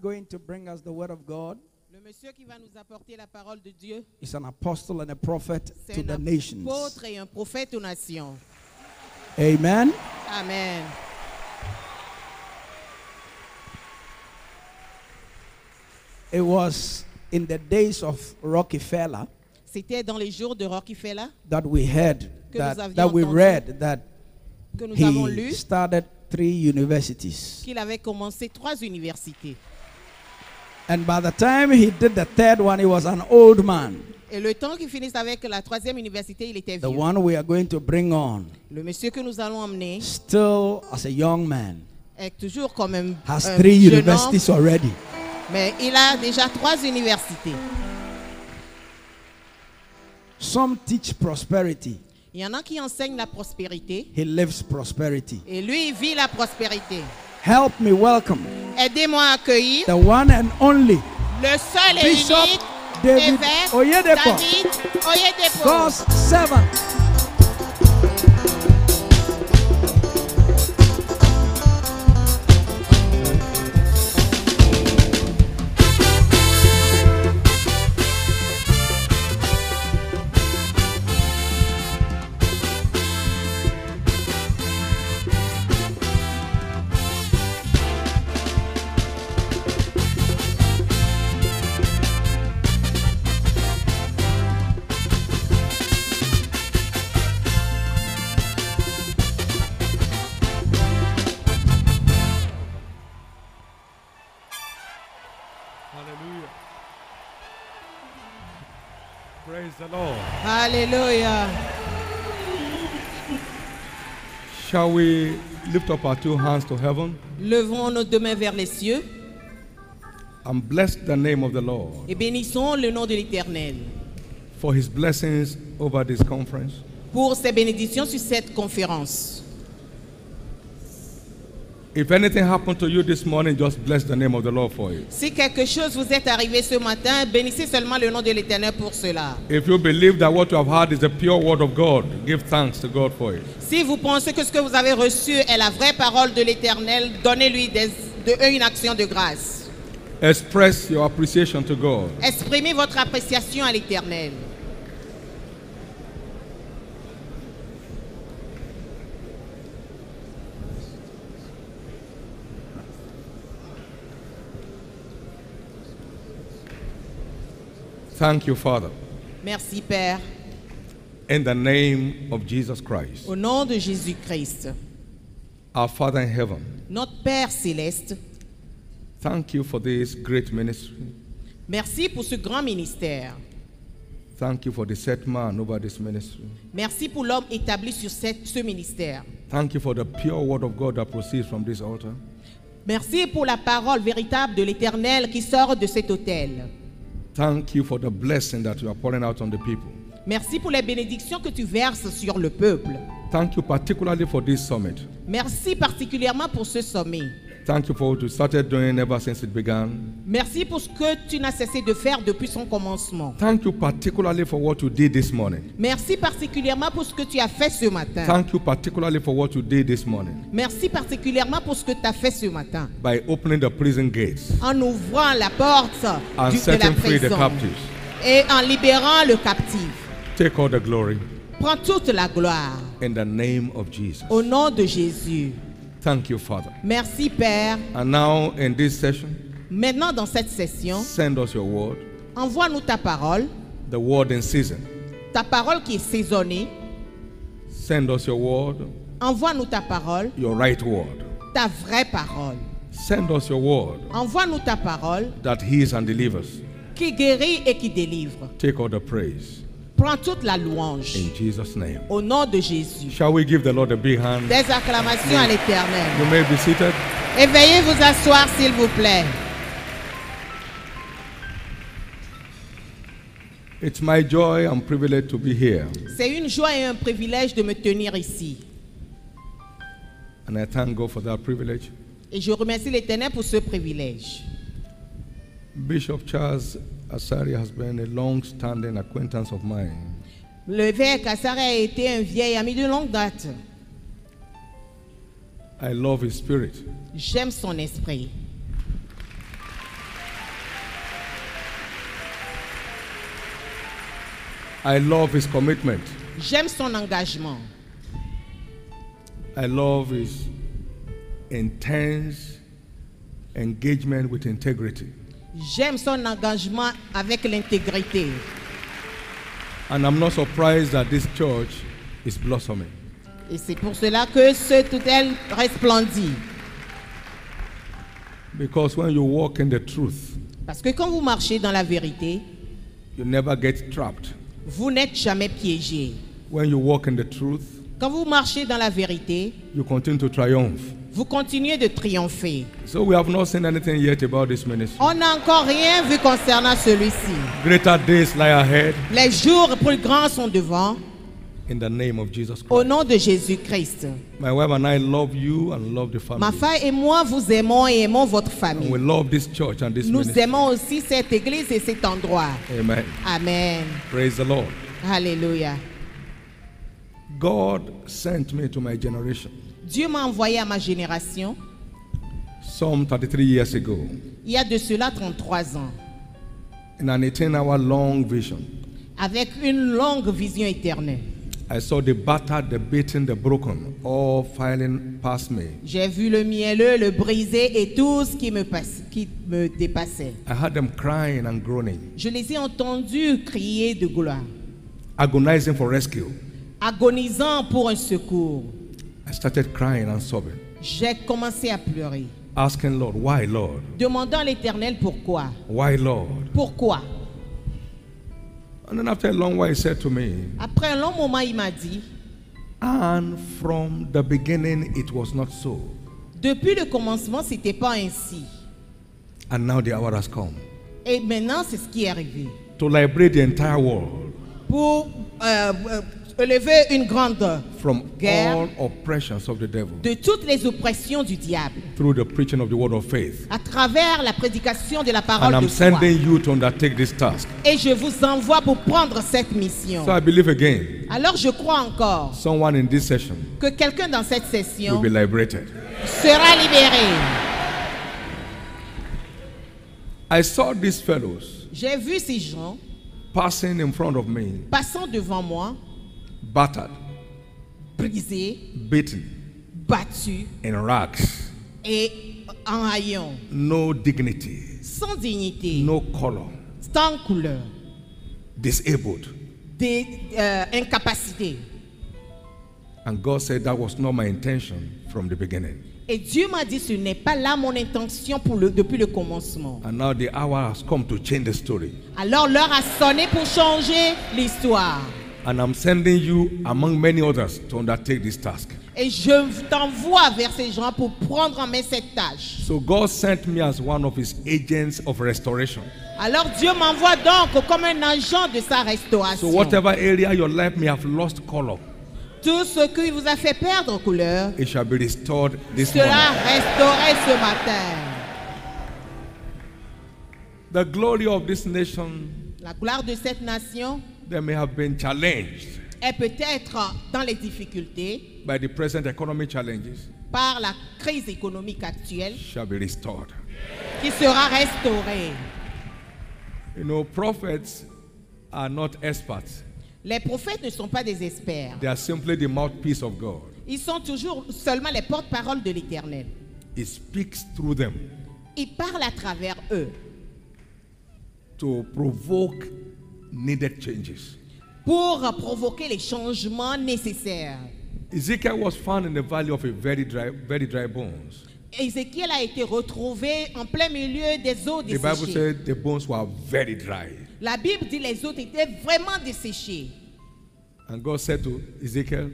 Going to bring us the word of God Le monsieur qui va nous apporter la parole de Dieu, is an apostle and a prophet c'est to un the nations. apôtre et un prophète aux nations. Amen. Amen. It was in the days of Rockefeller C'était dans les jours de Rockefeller that we heard Que that, avions that we entendu. read that que nous avons he lu started three universities. qu'il avait commencé trois universités. And by the time he did the third one, he was an old man. Et le temps qu'il finisse avec la troisième université, il était The vieux. one we are going to bring on, Le monsieur que nous allons emmener still as a young man, est toujours comme un, has un three jeune homme, universities already. mais il a déjà trois universités. Some teach prosperity. Il y en a qui enseignent la prospérité He lives prosperity. et lui, il vit la prospérité. Help me welcome Aidez-moi à accueillir the one and only le seul et Bishop unique David Oyedepo, David Oyedepo. God's servant. Shall we lift up our two hands to heaven? Levons nos deux mains vers les cieux and bless the name of the Lord et bénissons le nom de l'Éternel for his blessings over this conference? pour ses bénédictions sur cette conférence. If anything happened to you this morning, just bless the name of the Lord for it. Si quelque chose vous est arrivé ce matin, bénissez seulement le nom de l'Éternel pour cela. If you believe that what you have heard is the pure word of God, give thanks to God for it. Si vous pensez que ce que vous avez reçu est la vraie parole de l'Éternel, donnez-lui des- de- une action de grâce. Express your appreciation to God. Exprimez votre appréciation à l'Éternel. Thank you, Father. Merci Père. In the name of Jesus Christ, Au nom de Jésus-Christ, our Father in heaven, notre Père céleste, thank you for this great ministry. merci pour ce grand ministère. Thank you for the set man over this ministry. Merci pour l'homme établi sur cette- ce ministère. Thank you for the pure word of God that proceeds from this altar. Merci pour la parole véritable de l'Éternel qui sort de cet autel. Thank you for the blessing that you are pouring out on the people. Merci pour les bénédictions que tu verses sur le peuple. Thank you particularly for this summit. Merci particulièrement pour ce sommet. Thank you for what you started doing ever since it began. Merci pour ce que tu n'as cessé de faire depuis son commencement. Thank you particularly for what you did this morning. Merci particulièrement pour ce que tu as fait ce matin. Thank you particularly for what you did this morning Merci particulièrement pour ce que tu as fait ce matin. by opening the prison gates En ouvrant la porte and du- de la free the prison captives. et en libérant le captif. Take all the glory Prends toute la gloire in the name of Jesus. au nom de Jésus. Thank you, Father. Merci Père. And now in this session, Maintenant dans cette session, send us your word, envoie-nous ta parole, the word in season. ta parole qui est saisonnée. Send us your word, Envoie-nous ta parole, your right word. ta vraie parole. Send us your word Envoie-nous ta parole that heals and delivers. qui guérit et qui délivre. Take all the praise Prends toute la louange in Jesus' name. au nom de Jésus. Shall we give the Lord a big hand? Des acclamations à l'Éternel. You may be seated. Et veuillez vous asseoir s'il vous plaît. It's my joy and privilege to be here. C'est une joie et un privilège de me tenir ici. And I thank God for that privilege. Et je remercie l'Éternel pour ce privilège. Bishop Charles Asari has been a long-standing acquaintance of mine. L'évêque Asari a été un vieil ami de longue date. I love his spirit. J'aime son esprit. I love his commitment. J'aime son engagement. I love his intense engagement with integrity. J'aime son engagement avec l'intégrité. And I'm not surprised that this church is blossoming. Et c'est pour cela que ce tutelle resplendit. Because when you walk in the truth, Parce que quand vous marchez dans la vérité, you never get trapped. vous n'êtes jamais piégé. When you walk in the truth, Quand vous marchez dans la vérité, you continue to triumph. Vous continuez de triompher. So we have not seen anything yet about this ministry. On n'a encore rien vu concernant celui-ci. Greater days lie ahead Les jours plus grands sont devant. in the name of Jesus Au Christ. nom de Jésus-Christ. My wife and I love you and love the Ma family. femme et moi vous aimons et aimons votre And famille. we love this church and this Nous ministry. aimons aussi cette église et cet endroit. Amen. Amen. Praise the Lord. Alléluia. God sent me to my generation Dieu m'a envoyé à ma génération some 33 years ago il y a de cela 33 ans in an 18 hour long vision. avec une longue vision éternelle. I saw the battered, the beaten, the broken all filing past me. J'ai vu le mielleux, le brisé et tout ce qui me, passe- qui me dépassait. I heard them crying and groaning, Je les ai entendus crier de gloire, agonizing for rescue. agonisant pour un secours. I started crying and sobbing, J'ai commencé à pleurer, asking Lord, why, Lord? demandant à l'Éternel pourquoi? Why, Lord? Pourquoi? And then after a long while, he said to me, Après un long moment, il m'a dit, And from the beginning, it was not so. depuis le commencement, c'était pas ainsi. And now the hour has come Et maintenant, c'est ce qui est arrivé. to liberate the entire world Pour euh, euh, élever une grande from Guerre. all oppressions of the devil de toutes les oppressions du diable through the preaching of the word of faith. à travers la prédication de la And parole I'm de foi. sending you to undertake this task. Et je vous envoie pour prendre cette mission. So I believe again, Alors je crois encore someone in this session que quelqu'un dans cette will session be liberated. sera libéré. I saw these fellows J'ai vu ces gens passing in front of me, passant devant moi, battered, brisés, beaten, battus in rags, et en haillons, no dignity, sans dignité, no color, sans couleur, disabled. des euh, incapacités. And God said that was not my intention from the beginning. Et Dieu m'a dit, ce n'est pas là mon intention pour le, depuis le commencement. And now the hour has come to change the story. Alors l'heure a sonné pour changer l'histoire. And I'm sending you, among many others, to undertake this task. Et je t'envoie vers ces gens pour prendre en main cette tâche. So God sent me as one of his agents of restoration. Alors Dieu m'envoie donc comme un agent de sa So restauration. whatever area your life may have lost color, Tout ce qui vous a fait perdre couleur it shall be restored this sera morning. restauré ce matin. The glory of this nation, La gloire de cette nation they may have been challenged est peut-être dans les difficultés by the present economic challenges, par la crise économique actuelle shall be restored. qui sera restaurée. You know, prophets are not experts. Les prophètes ne sont pas des experts. They are simply the mouthpiece of God. Ils sont toujours seulement les porte-parole de l'Éternel. He speaks through them Ils parlent à travers eux to provoke needed changes. pour provoquer les changements nécessaires. Ezekiel was found in the valley of a very dry, very dry bones. Ézéchiel a été retrouvé en plein milieu des eaux The Bible desséchées. said the bones were very dry. La Bible dit les eaux étaient vraiment desséchées. And God said to Ezekiel,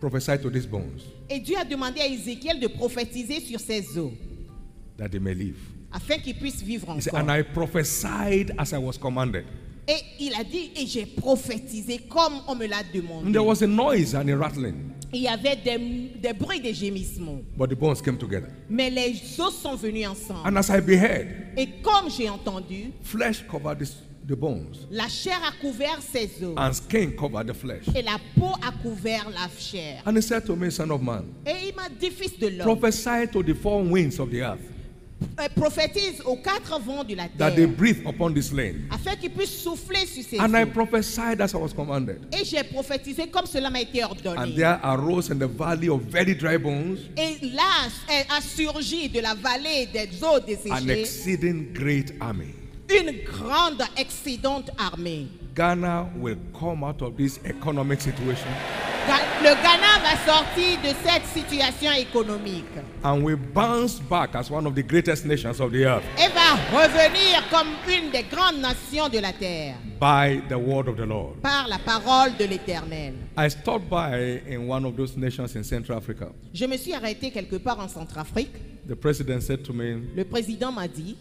prophesy to these bones Et Dieu a demandé à Ézéchiel de prophétiser sur ces eaux that they may live. Afin qu'ils puissent vivre said, encore. and I prophesied as I was commanded. Et il a dit, et j'ai prophétisé comme on me l'a And demandé. there was a noise and a rattling, Il y avait des, des bruits, des gémissements. but the bones came together. Mais les os sont venus ensemble. And as I beheld, Et comme j'ai entendu, flesh covered the bones, la chair a couvert ses os. and skin covered the flesh. Et la peau a couvert la chair. And he said to me, Son of man, Et il m'a dit, fils de l'homme, prophesy to the four winds of the earth prophétise aux quatre vents de la that they terre breathe upon this land. afin qu'ils puissent souffler sur ces And I prophesied as I was commanded. Et j'ai prophétisé comme cela m'a été And ordonné. there arose in the valley of very dry bones Et là a surgi de la vallée des eaux an desséchées exceeding great army. une grande excédente armée. Ghana will come out of this economic situation Le Ghana va sortir de cette situation économique and will bounce back as one of the greatest nations of the earth et va revenir comme une des grandes nations de la terre by the word of the Lord. par la parole de l'Éternel. I stopped by in one of those nations in Central Africa. Je me suis arrêté quelque part en Centrafrique. The president said to me, Le président m'a dit,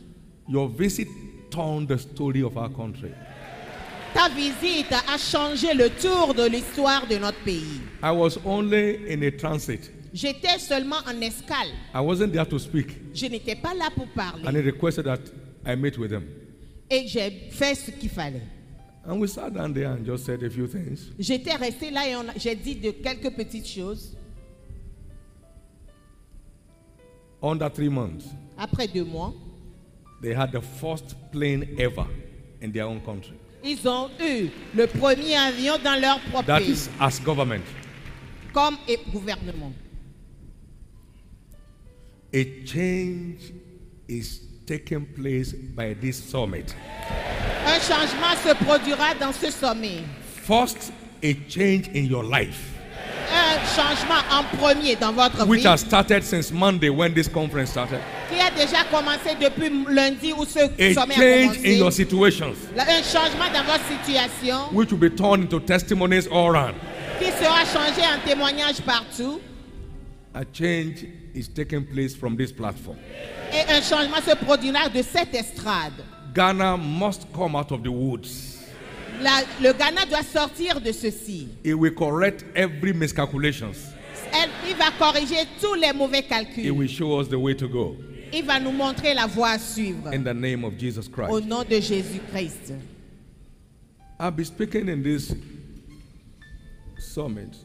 Your visit turned the story of our country. Ta visite a changé le tour de l'histoire de notre pays. I was only in a transit. J'étais seulement en escale. I wasn't there to speak. Je n'étais pas là pour And parler. he requested that I meet with him. Et j'ai fait ce qu'il fallait. And we sat down there and just said a few things. J'étais resté là et j'ai dit de quelques petites choses. Under three months, Après deux mois, they had the first plane ever in their own country. Ils ont eu le premier avion dans leur propre That pays, is as government. comme et- gouvernement. A change is taking place by this summit. Un changement se produira dans ce sommet. First, a change in your life, Un changement en premier dans votre which vie has started since Monday when this conference started. qui a déjà commencé depuis lundi où ce A sommet a change in your commencé. situations, Un changement dans votre situation which will be turned into testimonies all around. qui sera changé en témoignage partout. A change is taking place from this platform. Et un changement se produira de cette estrade. Ghana must come out of the woods. La- le Ghana doit sortir de ceci. It will correct every miscalculations. Elle- il va corriger tous les mauvais It calculs. will show us the way to go. Il va nous montrer la voie à suivre. In the name of Jesus Au Christ. nom de Jésus-Christ. I'll be speaking in this summit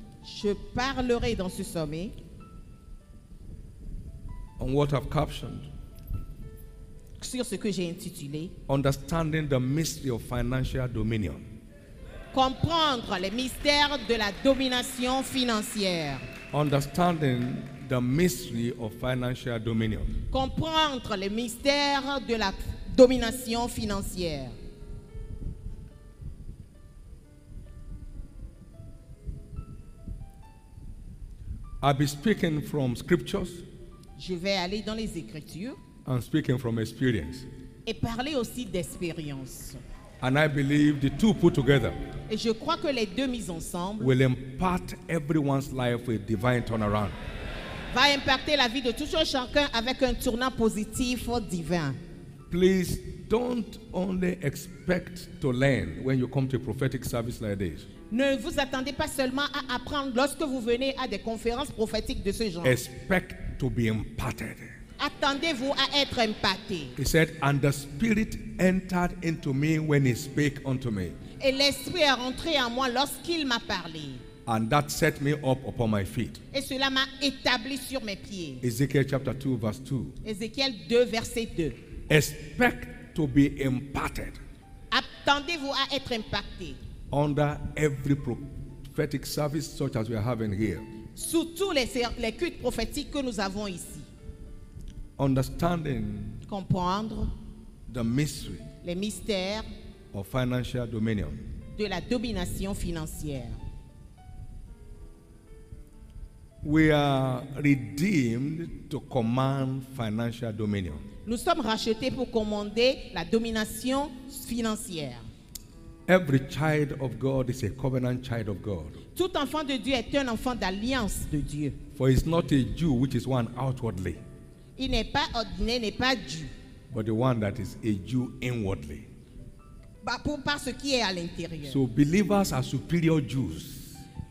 Je parlerai dans ce sommet on what I've captioned sur ce que j'ai intitulé Understanding the Mystery of Financial Dominion. Comprendre les mystères de la domination financière. Understanding the Mystery of Financial Dominion. Comprendre les mystères de la domination financière. I'll be speaking from scriptures Je vais aller dans les Écritures and speaking from experience. et parler aussi d'expérience. And I believe the two put together Et je crois que les deux mises ensemble will impart everyone's life with divine turnaround. va impacter la vie de tout un chacun avec un tournant positif divin. Please don't only expect to learn when you come to a prophetic service like this. Ne vous attendez pas seulement à apprendre lorsque vous venez à des conférences prophétiques de ce genre. Expect to be imparted. Attendez-vous à être impacté. He said, And the Spirit entered into me when he spake unto me, Et l'Esprit est rentré en moi lorsqu'il m'a parlé. and that set me up upon my feet. Et cela m'a établi sur mes pieds. Ezekiel chapter 2, verse 2. Ézéchiel 2, verset 2. Expect to be imparted Attendez-vous à être impacté. under every prophetic service such as we are having here. Sous tous les, les cultes prophétiques que nous avons ici. Understanding Comprendre the mystery les mystères of financial dominion. de la domination financière. We are redeemed to command financial dominion. Nous sommes rachetés pour commander la domination financière. Every child of God is a covenant child of God. Tout enfant de Dieu est un enfant d'alliance de Dieu. For it's not a Jew which is one outwardly, Il n'est pas ordinaire, n'est pas dû. but the one that is a Jew inwardly. Bah, pour, par ce qui est à l'intérieur. So believers are superior Jews.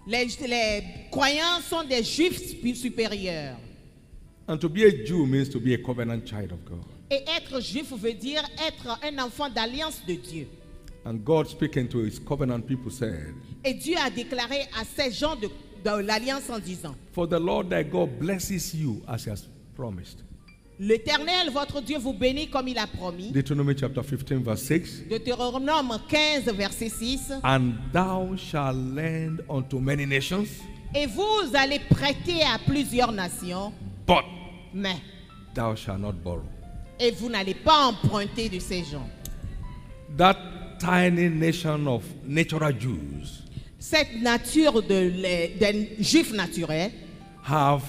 Les, les croyants sont des juifs sup- supérieurs. And to be a Jew means to be a covenant child of God. Et être juif veut dire être un enfant d'alliance de Dieu. And God speaking to his covenant people said, Et Dieu a déclaré à ces gens de, de l'alliance en disant, For the Lord thy God blesses you as he has promised. L'Éternel, votre Dieu, vous bénit comme il a promis. Deuteronomy chapter 15, verse 6. Deutéronome 15, verset 6. And thou shalt lend unto many nations, Et vous allez prêter à plusieurs nations, but mais, thou shalt not borrow. et vous n'allez pas emprunter de ces gens. That tiny nation of natural Jews Cette nature de les- des juifs naturels have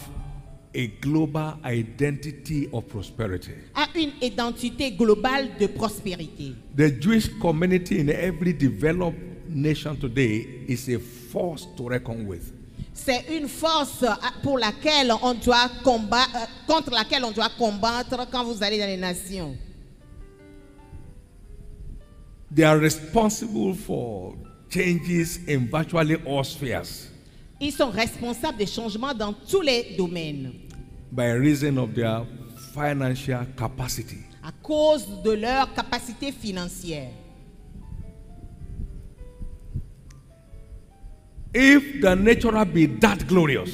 a global identity of prosperity. a une identité globale de prospérité. The Jewish community in every developed nation today is a force to reckon with. C'est une force euh, pour laquelle on doit combattre, euh, contre laquelle on doit combattre quand vous allez dans les nations. They are responsible for changes in virtually all spheres Ils sont responsables des changements dans tous les domaines by reason of their financial capacity. à cause de leur capacité financière. If the natural be that glorious,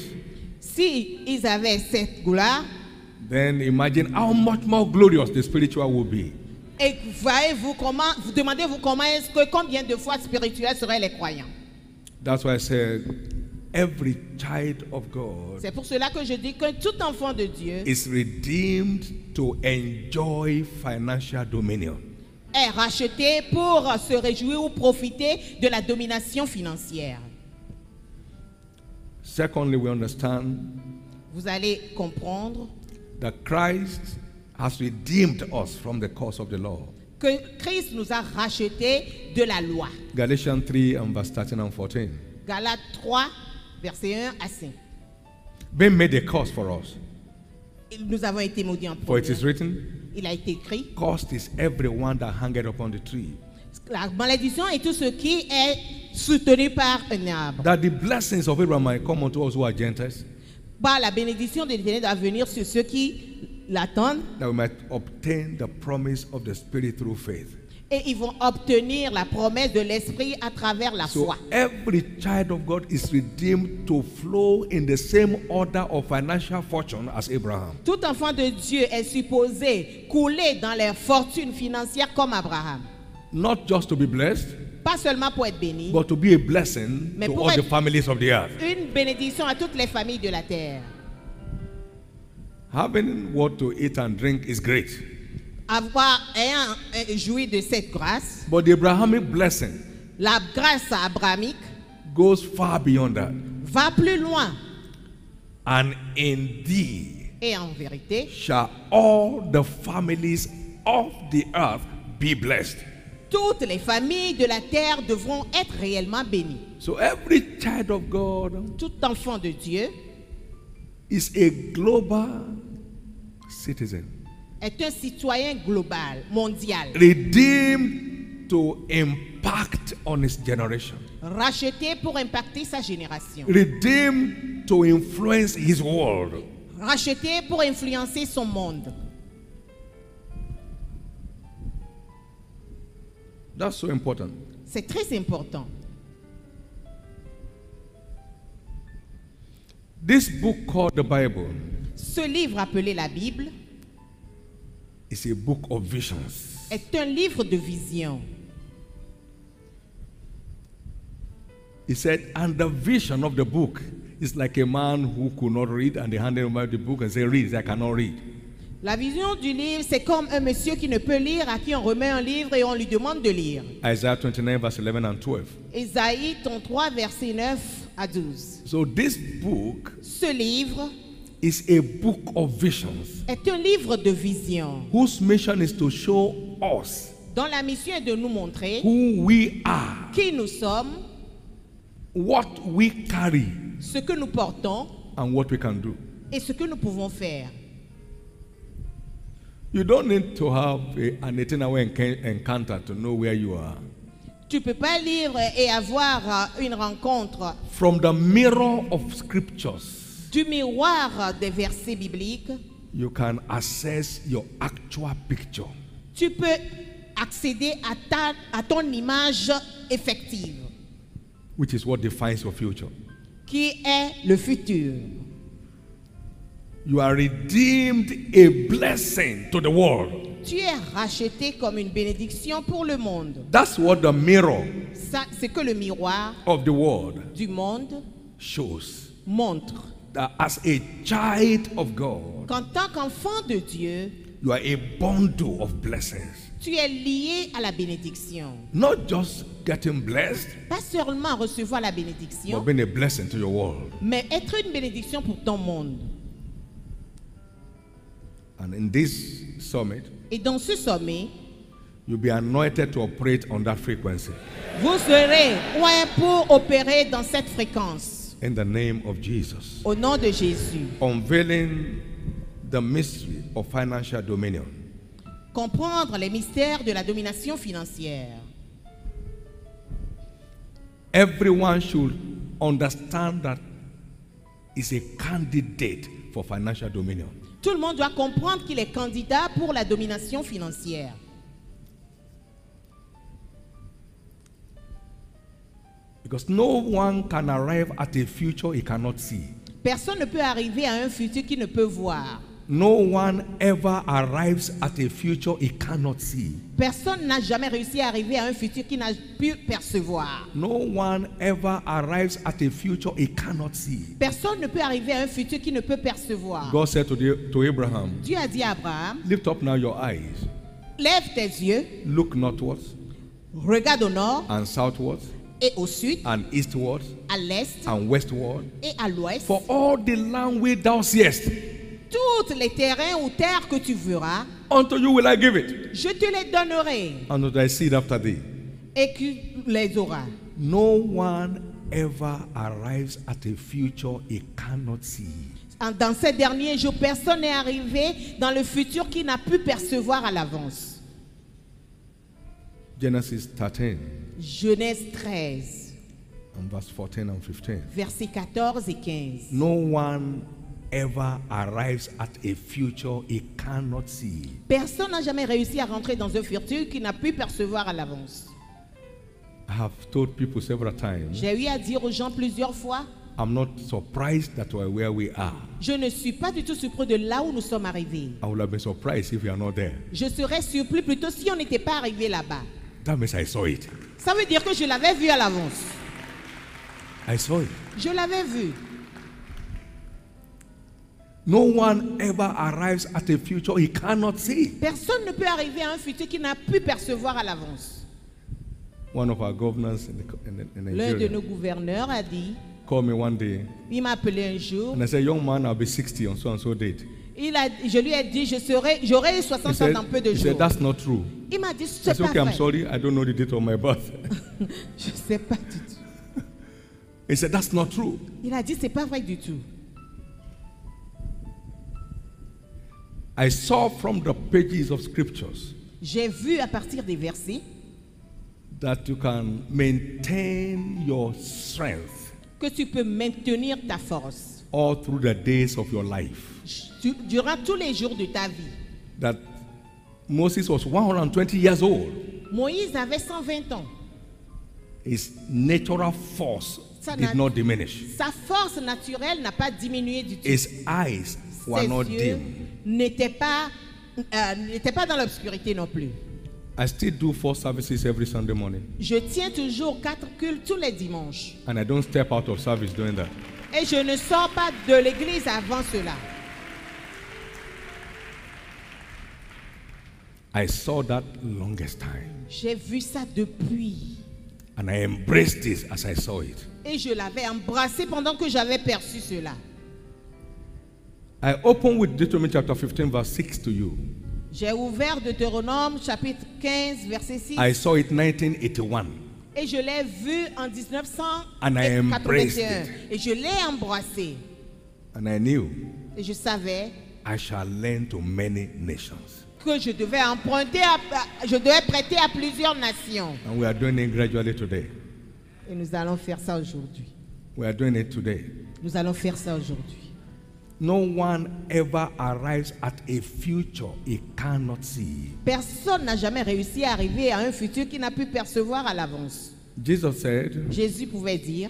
Si ils avaient cette gloire, then imagine how much more glorious the spiritual will be. et voyez-vous comment, vous demandez-vous comment est-ce que combien de fois spirituels seraient les croyants? That's why I said every child of God C'est pour cela que je dis que tout enfant de Dieu is redeemed to enjoy financial dominion. est racheté pour se réjouir ou profiter de la domination financière. Secondly, we understand Vous allez comprendre that Christ has redeemed us from the curse of the law. que Christ nous a rachetés de la loi. Galatians 3 and verse 13 and 14. Galates 3, verset 1 à 5. Being made a curse for us. Nous avons été maudits en For it is written, Il a été écrit Cursed is everyone that hangeth upon the tree. La malédiction est tout ce qui est soutenu par un arbre. That the blessings of Abraham might come unto us who are Gentiles, Par la bénédiction de l'Éternel doit venir sur ceux qui l'attendent that we might obtain the promise of the Spirit through faith. Et ils vont obtenir la promesse de l'Esprit à travers la So foi. every child of God is redeemed to flow in the same order of financial fortune as Abraham. Tout enfant de Dieu est supposé couler dans les fortunes financières comme Abraham. Not just to be blessed, Pas seulement pour être béni, but to be a blessing Mais to pour all the être- families of the earth. une bénédiction à toutes les familles de la terre. Having what to eat and drink is great. Avoir ayant joui de cette grâce, But the Abrahamic blessing la grâce abrahamique goes far beyond that. va plus loin. And in thee Et en vérité, shall all the families of the earth be blessed. toutes les familles de la terre devront être réellement bénies. So every child of God Tout enfant de Dieu is a global citizen, est un citoyen global, mondial, redeemed to impact on his generation, racheté pour impacter sa génération, redeemed to influence his world. racheté pour influencer son monde. That's so important. C'est très important. This book called the Bible Ce livre appelé la Bible is a book of visions. est un livre de vision. He said, and the vision of the book is like a man who could not read, and they handed him the book and said, Read. He said, I cannot read. La vision du livre, c'est comme un monsieur qui ne peut lire, à qui on remet un livre et on lui demande de lire. Isaiah 29, verse 11 and 12. Ésaïe 33, verset 9 à 12. So this book Ce livre is a book of visions est un livre de vision whose mission is to show us dont la mission est de nous montrer who we are, qui nous sommes, what we carry, ce que nous portons and what we can do. et ce que nous pouvons faire. You don't need to have a, an 18 hour encounter to know where you are. Tu peux pas lire et avoir euh, une rencontre From the mirror of scriptures, du miroir des versets bibliques. you can assess your actual picture. Tu peux accéder à, ta, à ton image effective, which is what defines your future. qui est le futur. You are redeemed a blessing to the world. Tu es racheté comme une bénédiction pour le monde. That's what the mirror Ça, c'est que le miroir of the world du monde shows. montre That as a child of God, qu'en tant qu'enfant de Dieu, you are a bundle of blessings. tu es lié à la bénédiction. Not just getting blessed, Pas seulement recevoir la but bénédiction, being a blessing to your world. mais être une bénédiction pour ton monde. And in this summit, Et dans ce sommet, you'll be anointed to operate on that frequency. vous serez oint pour opérer dans cette fréquence. In the name of Jesus. Au nom de Jésus. Unveiling the mystery of financial dominion. Comprendre les mystères de la domination financière. Everyone should understand that is a candidate for financial dominion. Tout le monde doit comprendre qu'il est candidat pour la domination financière. Because no one can arrive at a future he cannot see. Personne ne peut arriver à un futur qu'il ne peut voir. No one ever arrives at a future he cannot see. Personne n'a jamais réussi à arriver à un futur qu'il n'a pu percevoir. No one ever arrives at a future he cannot see. Personne ne peut arriver à un futur qu'il ne peut percevoir. God said to, the, to Abraham, Dieu a dit à Abraham, Lift up now your eyes, lève tes yeux, look northwards regarde au nord and southwards et au sud, and eastwards à l'est and westward. et à l'ouest. For all the land which thou seest, Toutes les terrains ou terres que tu verras, unto you will I give it, je te les donnerai and to thy seed after thee. et tu les auras. No one ever arrives at a future he cannot see. Dans ces derniers jours, personne n'est arrivé dans le futur qui n'a pu percevoir à l'avance. Genesis 13 Genèse 13, and verse 14 and 15. versets 14 et 15. No one ever arrives at a future he cannot see. Personne n'a jamais réussi à rentrer dans un futur qu'il n'a pu percevoir à l'avance. I have told people several times, J'ai eu à dire aux gens plusieurs fois, I'm not surprised that we're where we are. je ne suis pas du tout surpris de là où nous sommes arrivés. I would have been surprised if you are not there. Je serais surpris plutôt si on n'était pas arrivé là-bas. That means I saw it. Ça veut dire que je l'avais vu à l'avance. I saw it. Je l'avais vu. No one ever arrives at a future he cannot see. Personne ne peut arriver à un futur qu'il n'a pu percevoir à l'avance. One of our governors in, the, in, the, in L'un de nos gouverneurs a dit, called me one day il m'a appelé un jour, and I said, Young man, I'll be 60 on so and so date. Il a, je lui ai dit, je serai, j'aurai He 60 ans dans peu de he said, jours. That's not true. Il m'a dit, c'est pas Okay, I'm vrai. sorry, I don't know the date of my birth. Je sais pas du tout. he said, That's not true. Il a dit, c'est pas vrai du tout. I saw from the pages of scriptures J'ai vu à partir des versets that you can maintain your strength que tu peux maintenir ta force all through the days of your life. tu- durant tous les jours de ta vie. That Moses was 120 years old. Moïse avait 120 ans. His natural force Ça did not diminish. Sa force naturelle n'a pas diminué du tout. His eyes were Ses not yeux dim. n'étaient pas, euh, n'étaient pas dans l'obscurité non plus. I still do four services every Sunday morning, Je tiens toujours quatre cultes tous les dimanches. and I don't step out of service doing that. Et je ne sors pas de l'église avant cela. I saw that longest time, J'ai vu ça depuis. and I embraced this as I saw it. Et je l'avais embrassé pendant que j'avais perçu cela. I open with Deuteronomy chapter 15, verse 6 to you. J'ai ouvert Deutéronome chapitre 15, verset 6. I saw it 1981. Et je l'ai vu en And I embraced 1981. it. Et je l'ai embrassé. And I knew Et je savais I shall lend to many nations. que je devais emprunter, à- je devais prêter à plusieurs nations. And we are doing it gradually today. Et nous allons faire ça aujourd'hui. We are doing it today. Nous allons faire ça aujourd'hui. No one ever arrives at a future he cannot see. Personne n'a jamais réussi à arriver à un futur qu'il n'a pu percevoir à l'avance. Jesus said, Jésus pouvait dire,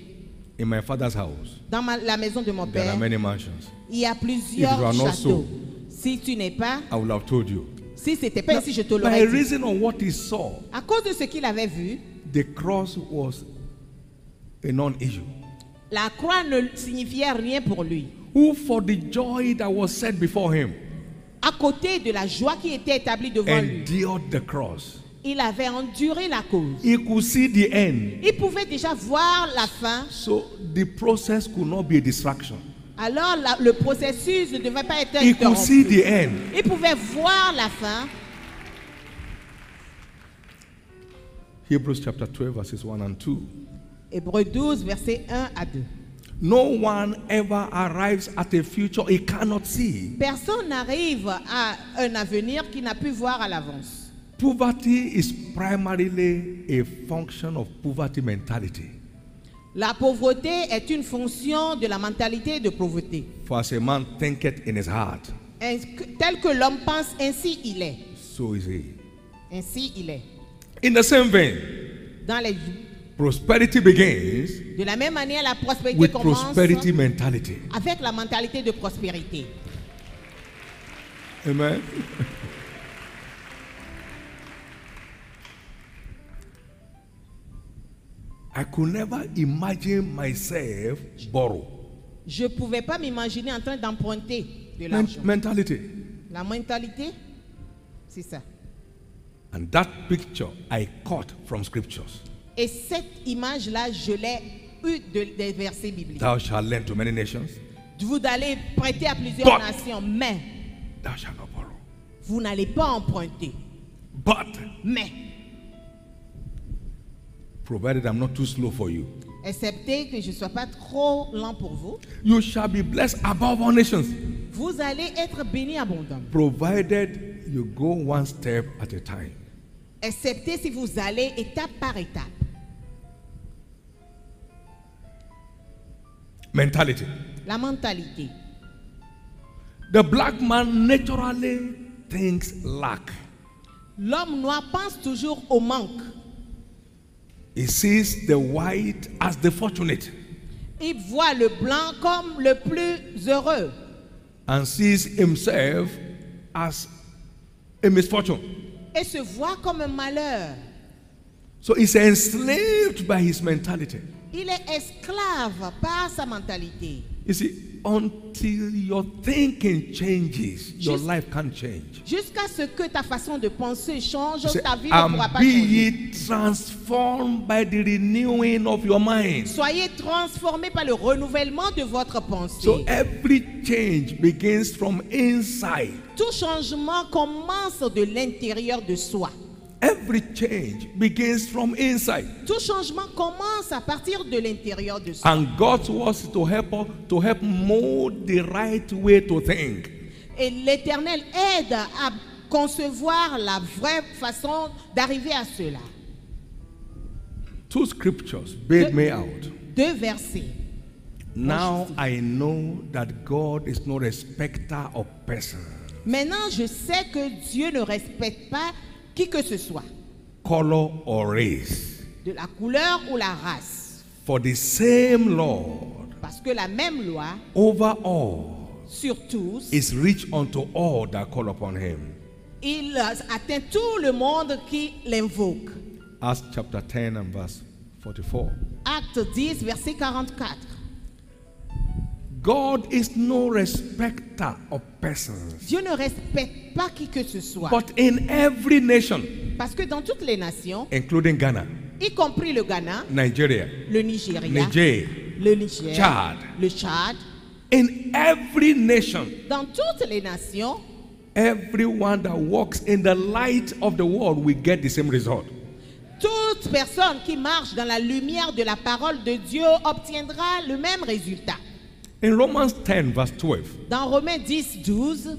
In my father's house, dans ma- la maison de mon there père, are many mansions. Il y a plusieurs If you are not châteaux. so. Si tu n'es pas, I will have told you. si c'était pas ici, je te By l'aurais dit. reason of what he saw, À cause de ce qu'il avait vu, the cross was a non-issue. la croix ne signifiait rien pour lui. Who for the joy that was set before him À côté de la joie qui était établie devant lui, endured the cross. il avait enduré la cause. He could see the end. Il pouvait déjà voir la fin. So the process could not be a distraction. Alors la- le processus ne devait pas être He could see interrompu. the end. Il pouvait voir la fin. Hebrews chapter 12, verses 1 and 2. Hébreu 12, versets 1 à 2. No one ever arrives at a future he cannot see. Personne n'arrive à un avenir qu'il n'a pu voir à l'avance. Poverty is primarily a function of poverty mentality. La pauvreté est une fonction de la mentalité de pauvreté. For as a man thinketh in his heart, Tel que l'homme pense, ainsi il est. so is he. Ainsi il est. In the same vein, Dans les prosperity begins De la même manière, la prospérité with commence prosperity mentality. avec la mentalité de prospérité. Amen. I could never imagine myself borrow. Je ne pouvais pas m'imaginer en train d'emprunter de l'argent. mentality. La mentalité, c'est ça. And that picture I caught from scriptures. Et cette image-là, je l'ai eue de- des versets bibliques. Thou shalt lend to many nations, Vous allez prêter à plusieurs But- nations, mais thou shalt not borrow. vous n'allez pas emprunter. But Mais, provided I'm not too slow for you, excepté que je ne sois pas trop lent pour vous, you shall be blessed above all nations, vous allez être bénis abondamment. provided you go one step at a time. Excepté si vous allez étape par étape. Mentality. La mentalité. The black man naturally thinks lack. L'homme noir pense toujours au manque. He sees the white as the fortunate Il voit le blanc comme le plus heureux and sees himself as a misfortune. et se voit comme un malheur. So he's enslaved by his mentality. Il est esclave par sa mentalité. You see, until your thinking changes, your life can't change. Jusqu'à ce que ta façon de penser change, You say, ta vie ne and pourra pas be changer. ye transformed by the renewing of your mind. Soyez transformés par le renouvellement de votre pensée. So every change begins from inside. Tout changement commence de l'intérieur de soi. Every change begins from inside. Tout changement commence à partir de l'intérieur de soi. And God wants to help us to help mold the right way to think. Et l'Éternel aide à concevoir la vraie façon d'arriver à cela. Two scriptures bailed me out. Deux versets. Now I know that God is no respecter of persons, Maintenant, je sais que Dieu ne respecte pas qui que ce soit, color or race. de la couleur ou la race. For the same Lord Parce que la même loi, over all sur tous, is rich unto all that call upon him. il atteint tout le monde qui l'invoque. Acts chapter 10 and verse 44. Acte 10, verset 44. God is no respecter of persons, Dieu ne respecte pas qui que ce soit. but in every nation, Parce que dans toutes les nations, including Ghana, y compris le Ghana, Nigeria, le Nigeria, Niger, le Niger, Tchad. le Tchad, in every nation, dans toutes les nations, everyone that walks in the light of the world will get the same result. toute personne qui marche dans la lumière de la parole de Dieu obtiendra le même résultat. In Romans 10, verse 12, Dans Romains 10, 12,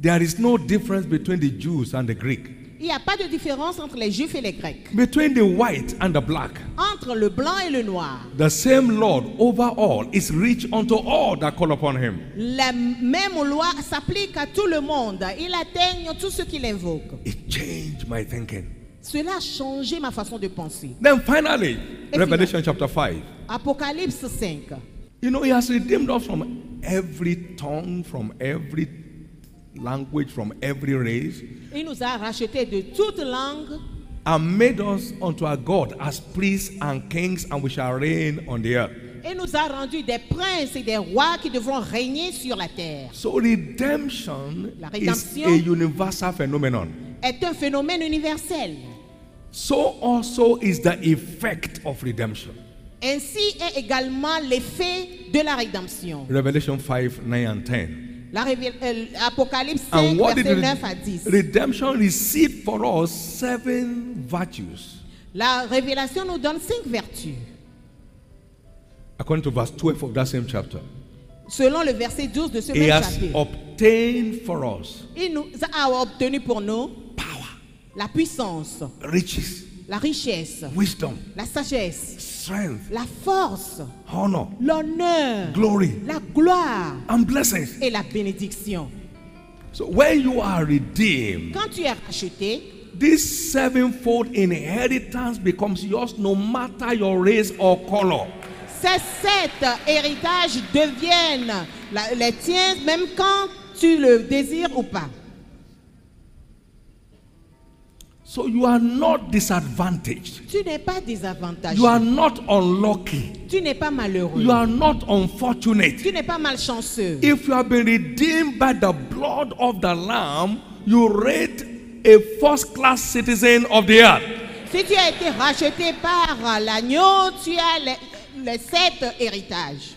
there is no difference between the Jews and the Greek, il n'y a pas de différence entre les Juifs et les Grecs, between the white and the black. entre le blanc et le noir. The same Lord over all is rich unto all that call upon him. La même loi s'applique à tout le monde. Il atteigne tout ce qu'il invoque. It changed my thinking. Cela a changé ma façon de penser. Then finally, Et Revelation chapter 5. Apocalypse 5. You know, he has redeemed us from every tongue, from every language, from every race, Il nous a rachetés de toute langue and made us unto our God as priests and kings, and we shall reign on the earth. et nous a rendus des princes et des rois qui devront régner sur la terre. So redemption La is a universal phenomenon. Est un phénomène universel. So also is the effect of redemption. Ainsi est également l'effet de la rédemption. Revelation 5, 9 and 10. La euh, Apocalypse 5, And what did verset re- 9 à 10. redemption receive for us seven virtues. La révélation nous donne cinq vertus. According to verse 12 of that same chapter. Selon le verset 12 de ce He même has chapitre. obtained for us Il nous a obtenu pour nous power, la puissance, riches, la richesse, wisdom, la sagesse, strength, la force, honor, l'honneur, glory, la gloire. And blessings. et la bénédiction. So when you are redeemed, Quand tu es racheté, this sevenfold inheritance becomes yours no matter your race or color. ces sept héritages deviennent les tiens même quand tu le désires ou pas. So you are not disadvantaged. Tu n'es pas désavantagé. You are not unlucky. Tu n'es pas malheureux. You are not unfortunate. Tu n'es pas malchanceux. If you have been redeemed by the blood of the Lamb, you rate a first class citizen of the earth. Si tu as été racheté par l'agneau, tu as les, les sept héritages.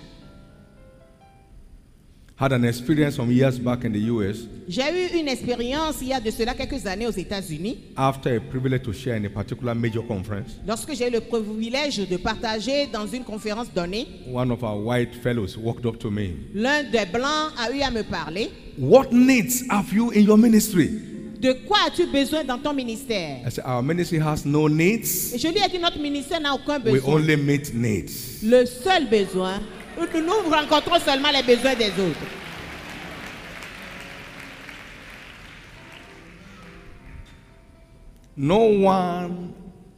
Had an experience some years back in the US J'ai eu une expérience il y a de cela quelques années aux États-Unis, after a privilege to share in a particular major conference. lorsque j'ai eu le privilège de partager dans une conférence donnée. One of our white fellows walked up to me. L'un des blancs a eu à me parler. What needs have you in your ministry? De quoi as-tu besoin dans ton ministère? I said, Our ministry has no needs. Et je lui ai dit, notre ministère n'a aucun We besoin. only meet needs. Le seul besoin, nous nous rencontrons seulement les besoins des autres. No one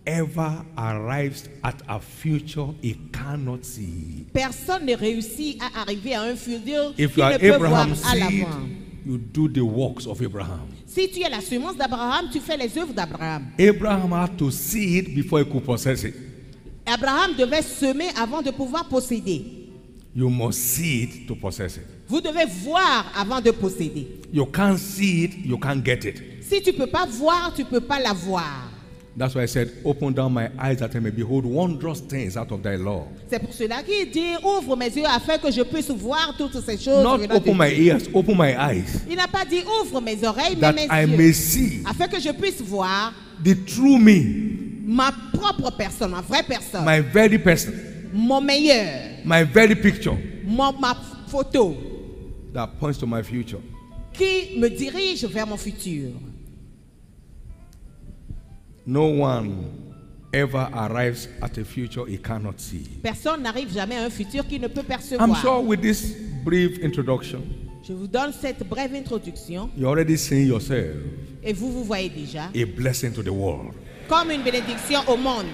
ever arrives at a future he cannot see. Personne ne réussit à arriver à un futur If qu'il you ne peut voir Abraham's à l'avant. you do the works of Abraham. Si tu es la semence d'Abraham, tu fais les œuvres d'Abraham. Abraham had to see it before he could possess it. Abraham devait semer avant de pouvoir posséder. You must see it to possess it. Vous devez voir avant de posséder. You can't see it, you can't get it. Si tu ne peux pas voir, tu ne peux pas l'avoir. That's why I said, Open down my eyes that I may behold wondrous things out of thy law. C'est pour cela qu'il dit ouvre mes yeux afin que je puisse voir toutes ces choses. Not open my ears, open my eyes. Il n'a pas dit ouvre mes oreilles, That mais I mes may yeux. see Afin que je puisse voir the true me, ma propre personne, ma vraie personne, my very person, mon meilleur, my very picture mon- ma photo that points to my future. qui me dirige vers mon futur. No one ever arrives at a future he cannot see. Personne n'arrive jamais à un futur qu'il ne peut I'm percevoir. sure with this brief introduction, Je vous donne cette brève introduction you're already seeing yourself et vous vous voyez déjà a blessing to the world. comme une bénédiction au monde.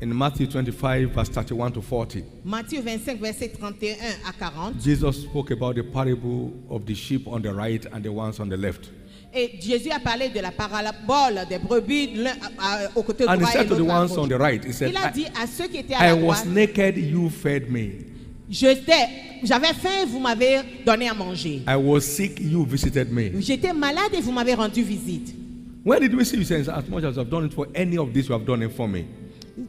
In Matthew 25, verse 31 to 40, Matthieu 25, verset 31 à 40. Jesus spoke about the parable of the sheep on the right and the ones on the left. Et Jésus a parlé de la parabole des brebis l'un à- à- au côté And he droit et said to the l'autre à ones on gauche. the right, he said, Il a I, dit à ceux qui étaient à I la was droite, naked, you fed me. J'étais- j'avais faim, vous m'avez donné à manger. I was sick, you visited me. J'étais malade et vous m'avez rendu visite. When did we see you say, as much as I've done it for any of this, you have done it for me?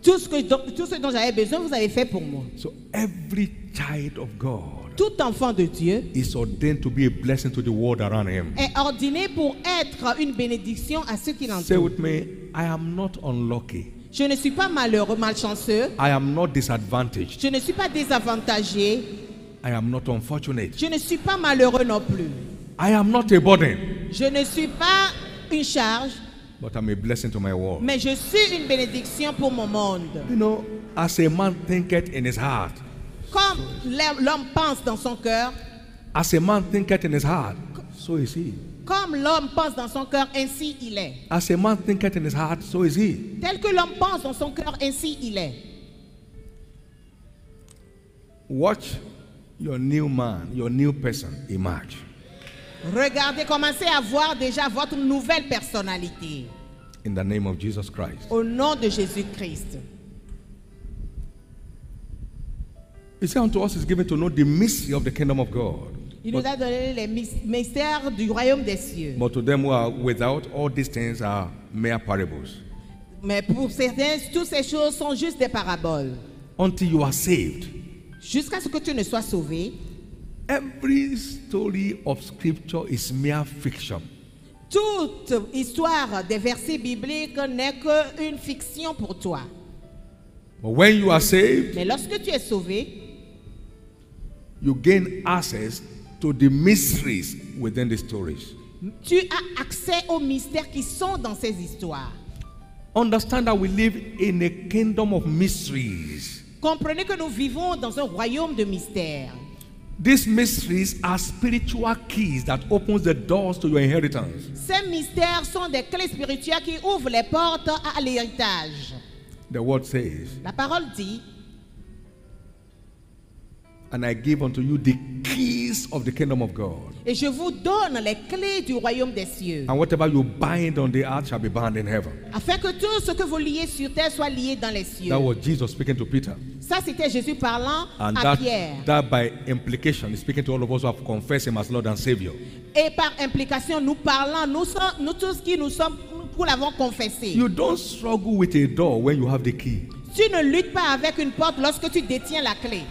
Tout ce, que, tout ce dont j'avais besoin, vous avez fait pour moi. So every child of God Tout enfant de Dieu is ordained to be a blessing to the world around him. est ordonné pour être une bénédiction à ceux qui Say l'entourent. with me, I am not unlucky. Je ne suis pas malheureux, malchanceux. I am not disadvantaged. Je ne suis pas désavantagé. I am not unfortunate. Je ne suis pas malheureux non plus. I am not a burden, Je ne suis pas une charge, but I'm a blessing to my world. mais je suis une bénédiction pour mon monde. You know, as a man thinketh in his heart, Comme l'homme pense dans son cœur, as a man thinketh in his heart, so is he. comme l'homme pense dans son cœur, ainsi il est. As a man thinketh in his heart, so is he. Tel que l'homme pense dans son cœur, ainsi il est. watch your new man, your new person emerge. Regardez, commencez à voir déjà votre nouvelle personnalité. In the name of Jesus Christ. Au nom de Jésus-Christ. He said unto us is given to know the mystery of the kingdom of God. Il nous a donné les mys- mystères du royaume des cieux. But to them who are without, all these things are mere parables. Mais pour certains, toutes ces choses sont juste des paraboles. Until you are saved. Jusqu'à ce que tu ne sois sauvé, Every story of scripture is mere fiction. toute histoire des versets bibliques n'est qu'une fiction pour toi. But when you are saved, Mais lorsque tu es sauvé, you gain access to the mysteries within the stories. tu as accès aux mystères qui sont dans ces histoires. Understand that we live in a kingdom of mysteries. Comprenez que nous vivons dans un royaume de mystères. These mysteries are spiritual keys that opens the doors to your inheritance. Ces mystères sont des clés spirituelles qui ouvrent les portes à l'héritage. The word says, La parole dit, And I give unto you the keys of the kingdom of God. et je vous donne les clés du royaume des cieux, And whatever you bind on the earth shall be bound in heaven. afin que tout ce que vous liez sur terre soit lié dans les cieux. That was Jesus speaking to Peter. Ça, c'était Jésus parlant And à that, Pierre. that by implication is speaking to all of us who have confessed him as Lord and Savior. Et par implication, nous parlons, nous, sommes, nous tous qui nous sommes, nous l'avons confessé. You don't struggle with a door when you have the key. Tu ne luttes pas avec une porte lorsque tu détiens la clé.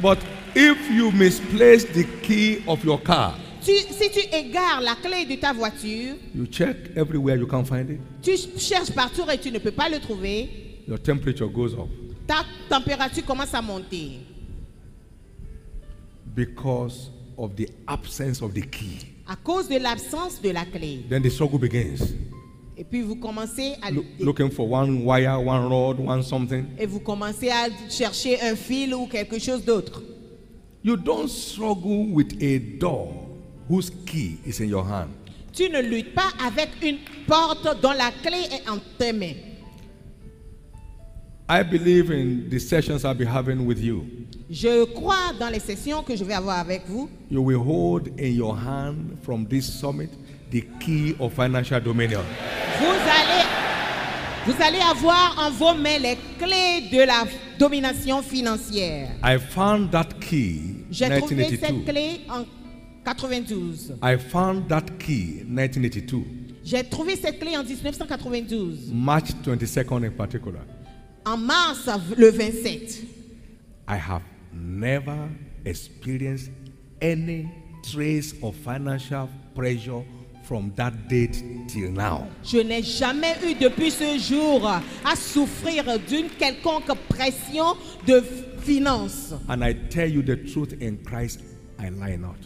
But if you misplace the key of your car, Tu- si tu égares la clé de ta voiture, you check everywhere you can't find it, tu cherches partout et tu ne peux pas le trouver, your temperature goes up ta température commence à monter because of the absence of the key. à cause de l'absence de la clé. Then the struggle begins. Et puis vous commencez à looking for one wire, one rod, one something. et vous commencez à chercher un fil ou quelque chose d'autre. You don't struggle with a door whose key is in your hand. Tu ne luttes pas avec une porte dont la clé est en tes mains. I believe in the sessions I'll be having with you. Je crois dans les sessions que je vais avoir avec vous. You will hold in your hand from this summit the key of financial dominion. Vous allez, vous allez avoir en vos mains les clés de la domination financière. I found that key J'ai trouvé cette 1982. clé en 92. I found that key 1982, J'ai trouvé cette clé en 1992, March 22nd in particular. en mars le 27. I have never experienced any trace of financial pressure from that date till now. Je n'ai jamais eu depuis ce jour à souffrir d'une quelconque pression de finances. And I tell you the truth in Christ, I lie not.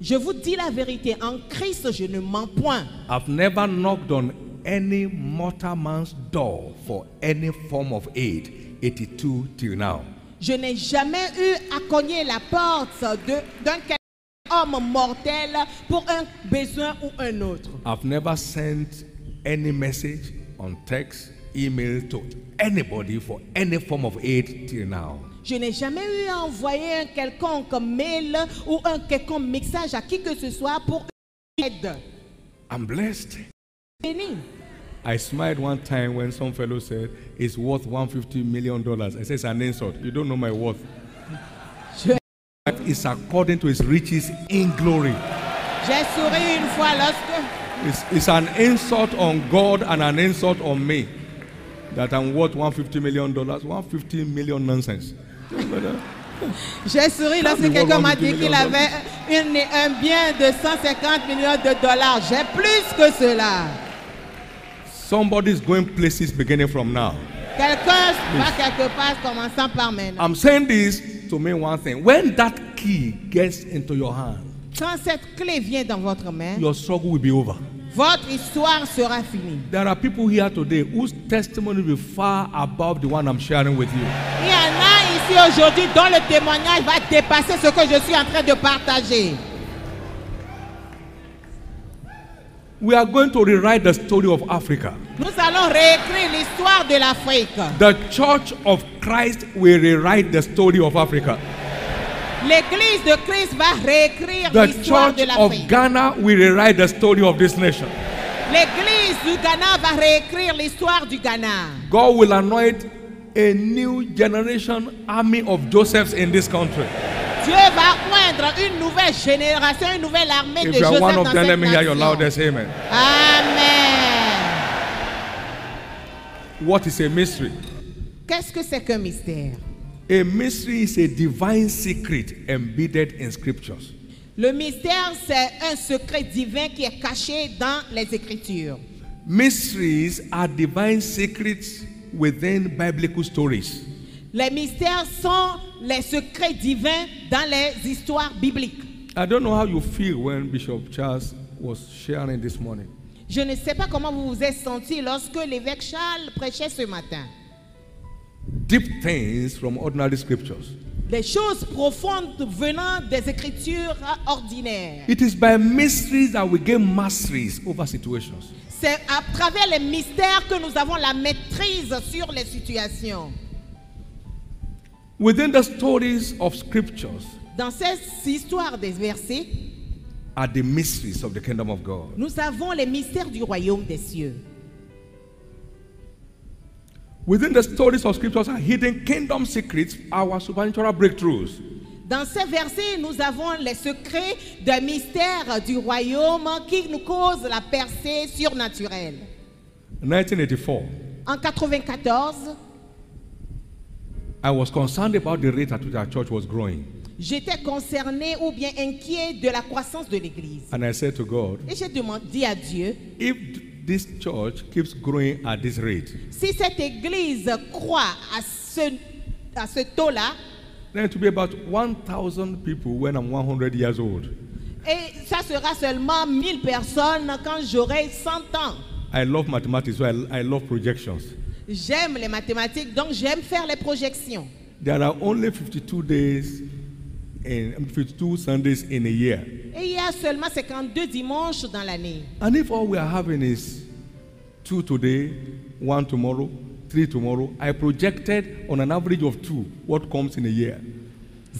Je vous dis la vérité, en Christ, je ne mens point. I've never knocked on any mortal man's door for any form of aid, 82 till now. Je n'ai jamais eu à cogner la porte d'un quel- homme mortel pour un besoin ou un autre. I've never sent any message on text, email to anybody for any form of aid till now. Je n'ai jamais eu à envoyer un quelconque mail ou un quelconque message à qui que ce soit pour une aide. I'm blessed. Béni. I smiled one time when some fellow said it's worth 150 million dollars. I said it's an insult. You don't know my worth. It's according to his riches in glory. J'ai souri une fois lorsque It's, it's an insult on God and an insult on me that I'm worth 150 million dollars. 150 million nonsense. J'ai souri lorsque quelqu'un m'a dit qu'il avait une- un bien de 150 millions de dollars. J'ai plus que cela. Somebody's going places beginning from now. Quelqu'un va quelque part commençant par maintenant. I'm saying this to mean one thing. When that key gets into your hand, Quand cette clé vient dans votre main, your struggle will be over. votre histoire sera finie. There are people here today whose testimony will be far above the one I'm sharing with you. Il y en a ici aujourd'hui dont le témoignage va dépasser ce que je suis en train de partager. We are going to rewrite the story of Africa. Nous allons réécrire l'histoire de l'Afrique. The church of Christ will rewrite the story of Africa. L'église de Christ va réécrire l'histoire de l'Afrique. The church of. Ghana will rewrite the story of this nation. L'église du Ghana va réécrire l'histoire du Ghana. God will anoint a new generation army of Josephs in this country. Dieu va oindre une nouvelle génération, une nouvelle armée de If are Joseph one dans of them, let cette me hear your nation. loudest amen. Amen. What is a mystery? Qu'est-ce que c'est qu'un mystère? A mystery is a divine secret embedded in scriptures. Le mystère, c'est un secret divin qui est caché dans les Écritures. Mysteries are divine secrets within biblical stories. Les mystères sont les secrets divins dans les histoires bibliques. I don't know how you feel when Bishop Charles was sharing this morning. Je ne sais pas comment vous vous êtes senti lorsque l'évêque Charles prêchait ce matin. Deep things from ordinary scriptures. Des choses profondes venant des Écritures ordinaires. It is by mysteries that we gain masteries over situations. C'est à travers les mystères que nous avons la maîtrise sur les situations. Within the stories of scriptures Dans ces histoires des versets, are the mysteries of the kingdom of God. nous avons les mystères du royaume des cieux. Within the stories of scriptures are hidden kingdom secrets, our supernatural breakthroughs. Dans ces versets, nous avons les secrets des mystères du royaume qui nous causent la percée surnaturelle. 1984, En 94, I was concerned about the rate at which our church was growing. j'étais concerné ou bien inquiet de la croissance de l'Église. And I said to God, Et j'ai demandé dit à Dieu, if this church keeps growing at this rate, si cette Église croit à ce, à ce taux-là, then to be about 1,000 people when I'm 100 years old. et ça sera seulement 1000 personnes quand j'aurai 100 ans. I love mathematics, so I, I love projections. J'aime les mathématiques, donc j'aime faire les projections. There are only 52 days in 52 Sundays in a year. Et il y a seulement 52 dimanches dans l'année. And if all we are having is two today, one tomorrow, three tomorrow, I projected on an average of two what comes in a year.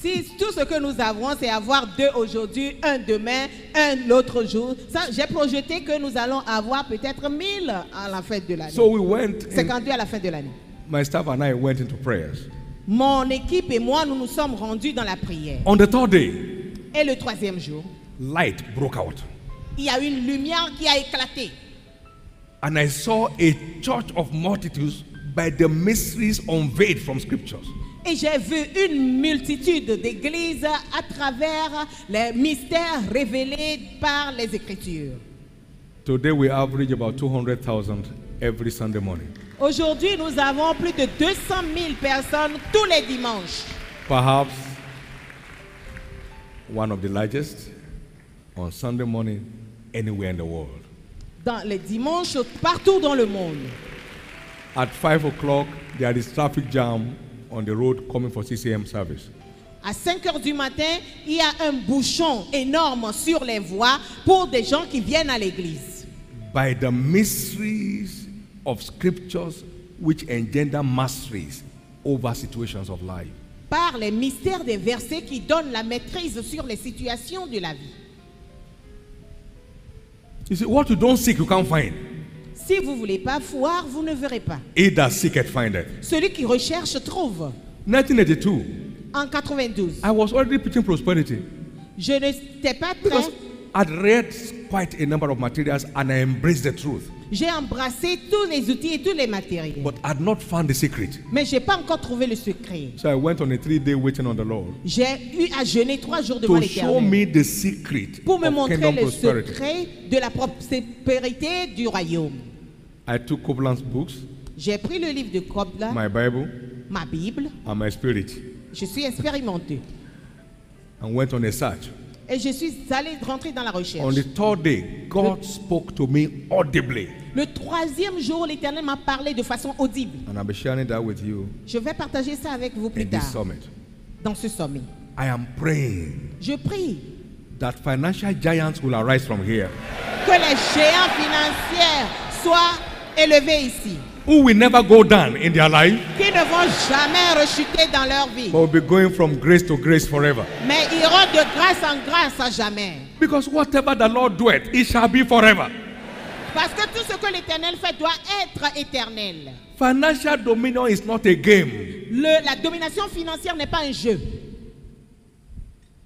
Si tout ce que nous avons, c'est avoir deux aujourd'hui, un demain, un l'autre jour, j'ai projeté que nous allons avoir peut-être 1000 à la fin de l'année. So we went, in- 52 à la fin de l'année. my staff and I went into prayers. Mon équipe et moi, nous nous sommes rendus dans la prière. On the third day, Et le troisième jour, light broke out. il y a une lumière qui a éclaté. And I saw a church of multitudes by the mysteries unveiled from scriptures. Et j'ai vu une multitude d'églises à travers les mystères révélés par les Écritures. Today we average about 200,000 every Sunday morning. Aujourd'hui, nous avons plus de 200 000 personnes tous les dimanches. Perhaps one of the largest on Sunday morning anywhere in the world. Dans les dimanches, partout dans le monde. At 5 o'clock, there is traffic jam on the road coming for CCM service. À 5 heures du matin, il y a un bouchon énorme sur les voies pour des gens qui viennent à l'église. By the mysteries of scriptures which engender masteries over situations of life. Par les mystères des versets qui donnent la maîtrise sur les situations de la vie. You see, what you don't seek, you can't find. Si vous ne voulez pas voir, vous ne verrez pas. He that seeketh findeth. Celui qui recherche trouve. 1982, En 92, I was already preaching prosperity je n'étais pas because prêt. I'd read quite a number of materials and I embraced the truth, J'ai embrassé tous les outils et tous les matériels. but I'd not found the secret. Mais je n'ai pas encore trouvé le secret. So I went on a three-day waiting on the Lord J'ai eu à jeûner trois jours devant to show l'éternel. me the secret Pour me of montrer kingdom le prosperity. secret de la prospérité du royaume. I took Copeland's books, J'ai pris le livre de Kobla, my Bible, ma Bible. and my spirit, Je suis expérimenté. and went on a search. Et je suis allé rentrer dans la On recherche. the third day, God spoke to me audibly, Le troisième jour, l'Éternel m'a parlé de façon audible. and I'll be sharing that with you Je vais partager ça avec vous plus tard, summit. dans ce sommet. I am praying Je prie that financial giants will arise from here. que les géants financiers soient élevés ici. Who will never go down in their life, qui ne vont jamais rechuter dans leur vie, but will be going from grace to grace forever. mais iront de grâce en grâce à jamais. Because whatever the Lord doeth, it shall be forever. Parce que tout ce que l'Éternel fait doit être éternel. Financial dominion is not a game, Le- la domination financière n'est pas un jeu.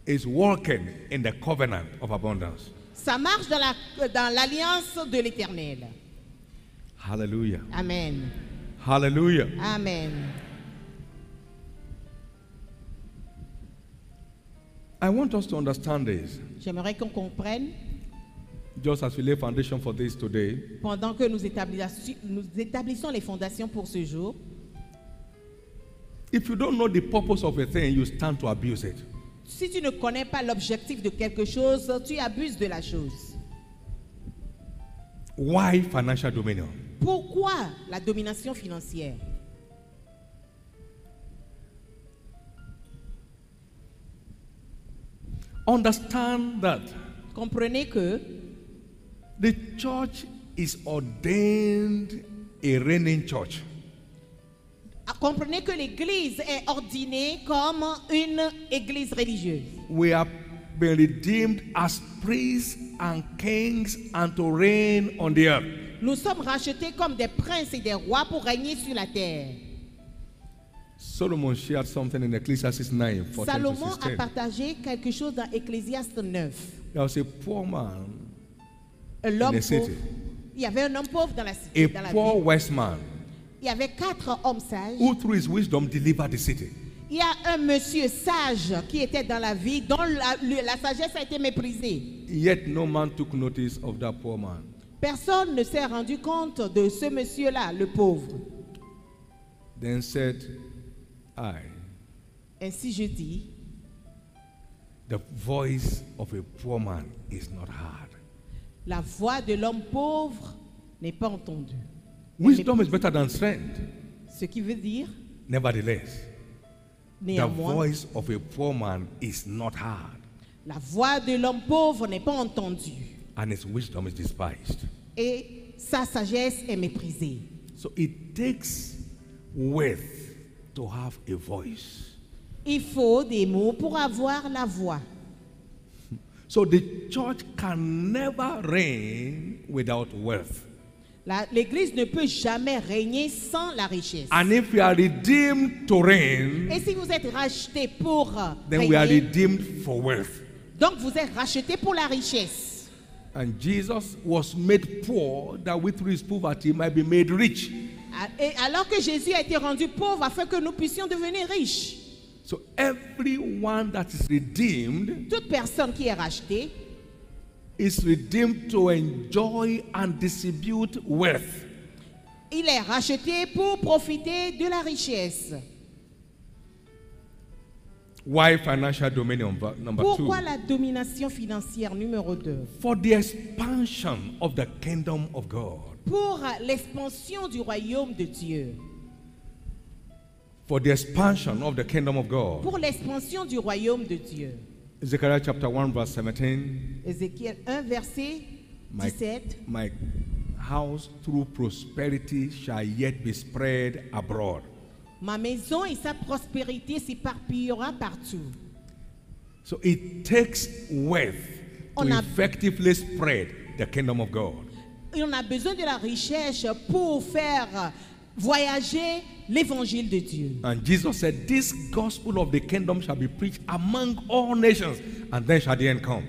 it's walking in the covenant of abundance. Ça marche dans la- dans l'alliance de l'Éternel. Hallelujah. Amen. Hallelujah. Amen. I want us to understand this. J'aimerais qu'on comprenne, Just as we lay foundation for this today, pendant que nous établissons, nous établissons les fondations pour ce jour, if you don't know the purpose of a thing, you stand to abuse it. si tu ne connais pas l'objectif de quelque chose, tu abuses de la chose. Why financial dominion? Pourquoi la domination financière? Understand that Comprenez que the church is ordained a reigning church. ah, comprenez que l'Église est ordinée comme une Église religieuse. We been redeemed as priests and kings and to reign on the earth. Nous sommes rachetés comme des princes et des rois pour régner sur la terre. Solomon shared something in Ecclesiastes 9 14 to Salomon a 16. partagé quelque chose dans Ecclésiaste 9. There was a poor man, L'homme In the city. pauvre. Il y avait un homme pauvre dans la cité. a dans la poor ville. west man, Il y avait quatre hommes sages. who through his wisdom delivered the city. Il y a un monsieur sage qui était dans la vie, dont la, la sagesse a été méprisée. Yet no man took notice of that poor man. Personne ne s'est rendu compte de ce monsieur-là, le pauvre. Then said, I, Ainsi je dis, the voice of a poor man is not heard. la voix de l'homme pauvre n'est pas entendue. Wisdom is better than strength. Ce qui veut dire, Nevertheless, the voice of a poor man is not heard, la voix de l'homme pauvre n'est pas entendue. And his wisdom is despised. Et sa sagesse est méprisée. So it takes wealth to have a voice. Il faut des mots pour avoir la voix. So the church can never reign without wealth. La- L'Église ne peut jamais régner sans la richesse. And if we are redeemed to reign, Et si vous êtes racheté pour then we are régner, redeemed for wealth. donc vous êtes racheté pour la richesse. And Jesus was made poor that we through his poverty might be made rich. Et alors que Jésus a été rendu pauvre afin que nous puissions devenir riches. So everyone that is redeemed Toute personne qui est rachetée is redeemed to enjoy and distribute wealth. Il est racheté pour profiter de la richesse. Why financial dominion? Number Pourquoi two? la domination financière numéro 2 For the expansion of the kingdom of God. Pour l'expansion du royaume de Dieu. For the expansion of the kingdom of God. Pour l'expansion du royaume de Dieu. Zechariah chapter 1, verse 17. Ézéchiel 1, verset My, 17. my house through prosperity shall yet be spread abroad. Ma maison et sa prospérité s'éparpillera partout. So it takes wealth to On a- effectively spread the kingdom of God. Et on a besoin de la richesse pour faire voyager l'évangile de Dieu. And Jesus said, This gospel of the kingdom shall be preached among all nations, and then shall the end come.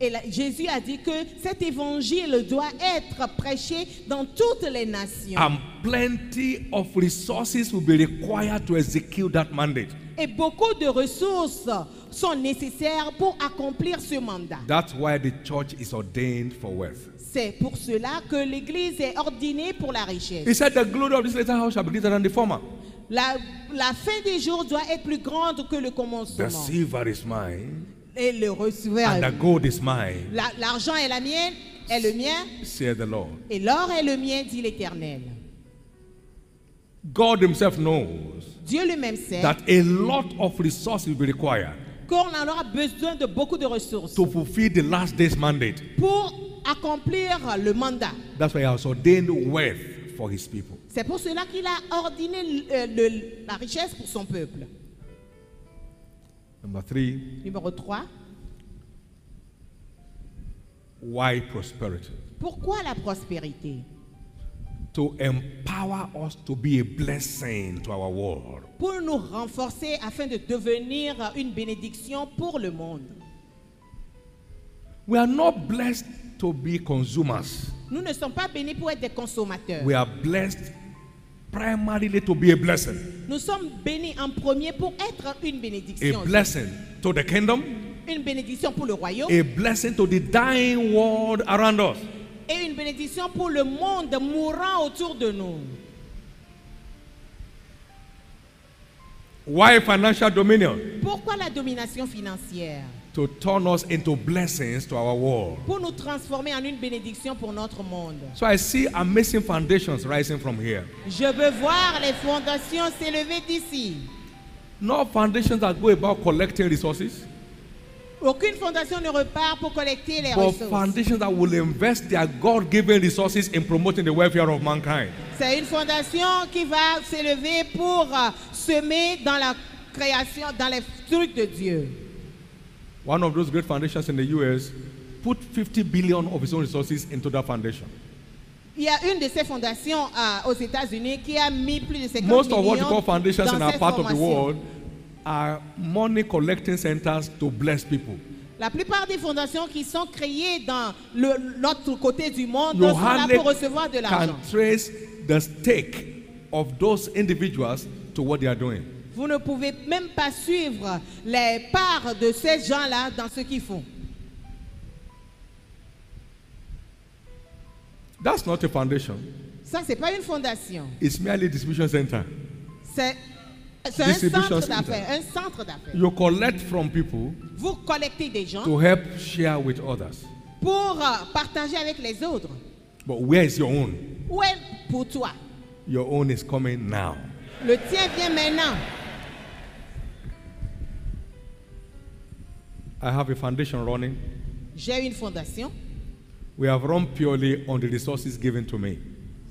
Et là, Jésus a dit que cet évangile doit être prêché dans toutes les nations. And plenty of resources will be required to execute that mandate. Et beaucoup de ressources sont nécessaires pour accomplir ce mandat. That's why the church is ordained for wealth. C'est pour cela que l'Église est ordonnée pour la richesse. He said, The glory of this later house shall be greater than the former. La, la fin des jours doit être plus grande que le The commencement. silver is mine, Et le and the gold is mine, la- l'argent est la mienne, est le mien, the Lord. et l'or est le mien, dit l'Éternel. God Himself knows Dieu lui-même sait that a lot of resources will be required qu'on en aura besoin de beaucoup de ressources to fulfill the last day's mandate. pour accomplir le mandat. That's why He has ordained wealth for his people. C'est pour cela qu'il a ordonné euh, le- la richesse pour son peuple. Number three, Numéro 3. why prosperity? Pourquoi la prospérité? To empower us to be a blessing to our world. Pour nous renforcer afin de devenir une bénédiction pour le monde. We are not blessed to be consumers. Nous ne sommes pas bénis pour être des consommateurs. We are blessed primarily to be a blessing. Nous sommes bénis en premier pour être une A bénédiction. blessing to the kingdom, Une bénédiction pour le royaume a blessing to the dying world around us. et une bénédiction pour le monde mourant autour de nous. Why financial dominion? Pourquoi la domination financière? To turn us into blessings to our world. Pour nous transformer en une bénédiction pour notre monde. So I see amazing foundations rising from here. Je veux voir les fondations s'élever d'ici. Not foundations that go about collecting resources, Aucune fondation ne repart pour collecter les but ressources. foundations that will invest their God given resources in promoting the welfare of mankind. C'est une fondation qui va s'élever pour euh, semer dans la création, dans les trucs de Dieu. One of those great foundations in the US put 50 billion of its own resources into that foundation. Il y a une de ces fondations euh, aux États-Unis qui a mis plus de 50 Most of what you millions call foundations dans in our ces part of the formations. world are money collecting centers to bless people. La plupart des fondations qui sont créées dans le- l'autre côté du monde You sont là hardly pour recevoir de can l'argent. trace the stake of those individuals to what they are doing. Vous ne pouvez même pas suivre les parts de ces gens-là dans ce qu'ils font. That's not a foundation. Ça, c'est pas une fondation. It's merely a distribution center. C'est c'est un centre d'affaires. Un centre d'affaires. You collect from people Vous collectez des gens to help share with others. pour euh, partager avec les autres. But where is your own? Où est pour toi? Your own is coming now. Le tien vient maintenant. I have a foundation running. J'ai une fondation. We have run purely on the resources given to me.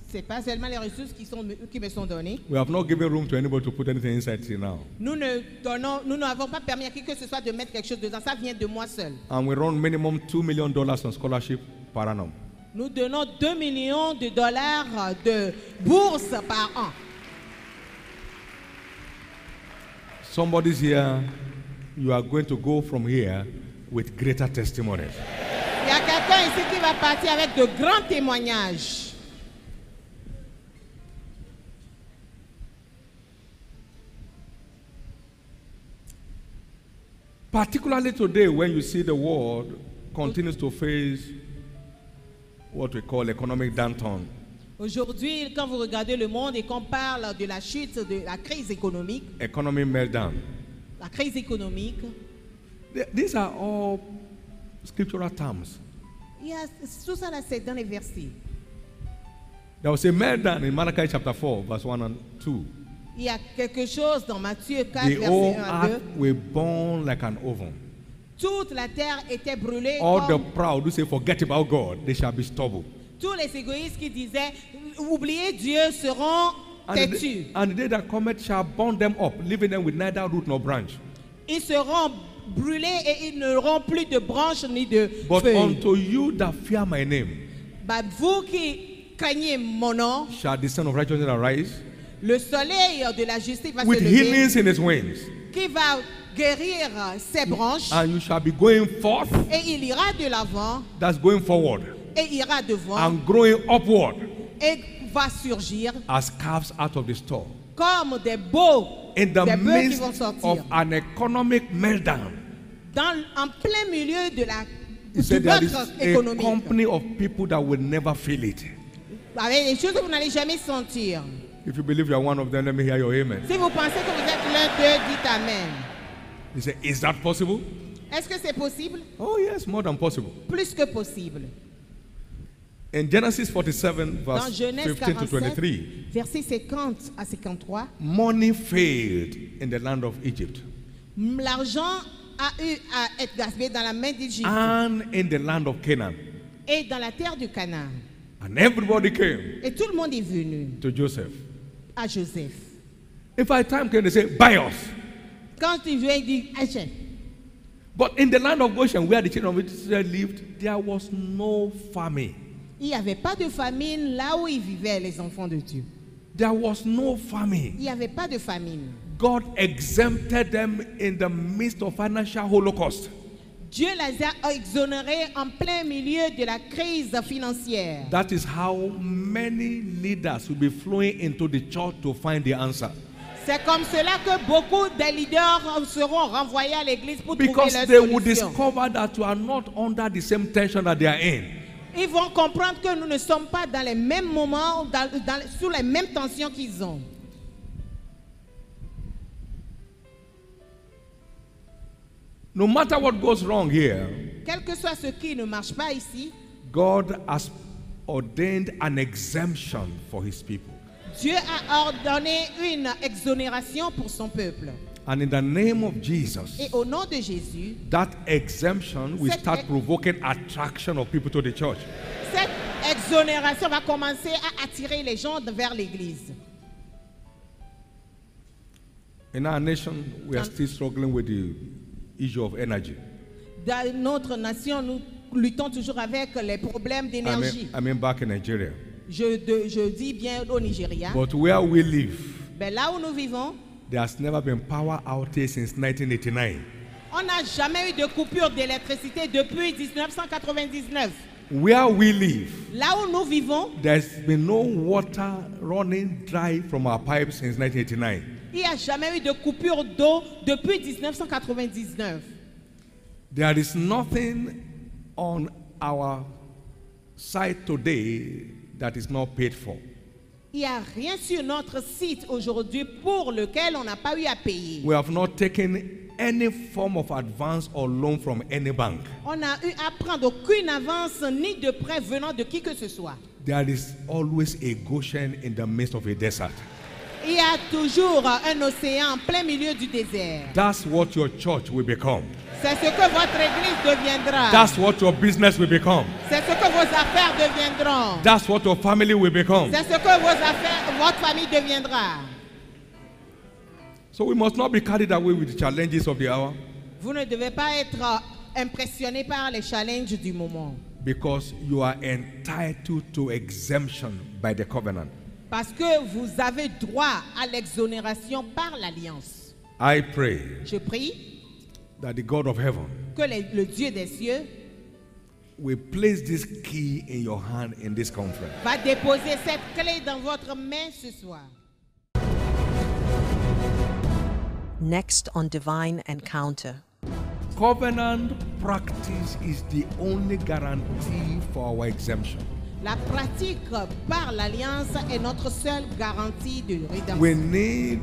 C'est pas seulement les ressources qui, sont, qui me sont données. We have not given room to anybody to put anything inside till now. Nous ne donnons, nous n'avons pas permis à qui que ce soit de mettre quelque chose dedans. Ça vient de moi seul. And we run minimum $2 million on scholarship per annum. Nous donnons 2 millions de dollars de bourse par an. Somebody's here, you are going to go from here with greater testimonies. Il y a quelqu'un ici qui va partir avec de grands témoignages. Particularly today, when you see the world continues to face what we call economic downturn. Aujourd'hui, quand vous regardez le monde et qu'on parle de la chute, de la crise économique, economic meltdown. La crise économique, Th- These are all scriptural terms. il y a, tout ça là, c'est dans les versets. There was a meltdown in Malachi chapter 4, verse 1 and 2. Il y a quelque chose dans Matthieu 4, The verset 1 à 2. earth will burn like an oven. Toute la terre était brûlée. All the comme proud who say, Forget about God, they shall be stubble. tous les égoïstes qui disaient oubliez Dieu seront And the, têtus. day, and the day that cometh shall burn them up, leaving them with neither root nor branch. Ils seront brûlés et ils n'auront plus de branches ni de But feuilles. unto you that fear my name Bah, vous qui craignez mon nom, shall the Son of Righteousness arise, le soleil de la justice va with se lever, healings in his wings. qui va guérir ses branches And you shall be going forth, et il ira de l'avant that's going forward, et ira devant and growing upward et va surgir as calves out of the store. comme des beaux, In des the bœufs qui midst vont sortir. of an economic meltdown, Dans, en plein milieu de la he du said there is votre a économique. company of people that will never feel it. Avec des choses que vous n'allez jamais sentir. If you believe you are one of them, let me hear your amen. Si vous pensez que vous êtes l'un d'eux, dites Amen. He said, Is that possible? Est-ce que c'est possible? Oh, yes, more than possible. Plus que possible. In Genesis 47, Dans verse Genèse 15 to 23, versets 50 à 53, money failed in the land of Egypt l'argent a eu à être gaspillé dans la main d'Égypte and in the land of Canaan. et dans la terre du Canaan. And everybody came Et tout le monde est venu to Joseph. à Joseph. If I time came, they say, buy us. Quand il vient, il dit achète. But in the land of Goshen, where the children of Israel lived, there was no famine. Il n'y avait pas de famine là où ils vivaient, les enfants de Dieu. There was no famine. Il n'y avait pas de famine. God exempted them in the midst of financial holocaust. Dieu les a exonérés en plein milieu de la crise financière. That is how many leaders will be flowing into the church to find the answer. C'est comme cela que beaucoup des leaders seront renvoyés à l'église pour trouver Because leur they will solution. discover that you are not under the same tension that they are in. Ils vont comprendre que nous ne sommes pas dans les mêmes moments, dans- dans- sous les mêmes tensions qu'ils ont. No matter what goes wrong here, Quel que soit ce qui ne marche pas ici, God has ordained an exemption for his people. Dieu a ordonné une exonération pour son peuple. And in the name of Et Jesus, au nom de Jésus, that exemption will Cette start ex- provoking attraction of people to the church. cette exonération va commencer à attirer les gens vers l'église. In our nation, we are still struggling with the issue of energy. Dans notre nation, nous luttons toujours avec les problèmes I d'énergie. mean, I mean back in Nigeria. Je, de- je dis bien au Nigeria. But where we live, Ben, là où nous vivons, there has never been power outage since 1989. on n'a jamais eu de coupure d'électricité depuis 1999. Where we live, Là où nous vivons, there's been no water running dry from our pipes since 1989. il n'y a jamais eu de coupure d'eau depuis 1999. There is nothing on our site today that is not paid for. Il n'y a rien sur notre site aujourd'hui pour lequel on n'a pas eu à payer. We have not taken any form of advance or loan from any bank. On n'a eu à prendre aucune avance ni de prêt venant de qui que ce soit. There is always a Goshen in the midst of a desert. Il y a toujours un océan en plein milieu du désert. That's what your church will become. C'est ce que votre église deviendra. That's what your business will become. C'est ce que vos affaires deviendront. That's what your family will become. C'est ce que vos affaires, votre famille deviendra. So we must not be carried away with the challenges of the hour Vous ne devez pas être impressionné par les challenges du moment. because you are entitled to exemption by the covenant. Parce que vous avez droit à l'exonération par l'alliance. I pray Je prie that the God of heaven que les- le Dieu des cieux will place this key in your hand in this conference. va déposer cette clé dans votre main ce soir. Next on Divine Encounter. Covenant practice is the only guarantee for our exemption. La pratique par l'alliance est notre seule garantie de rédemption. We need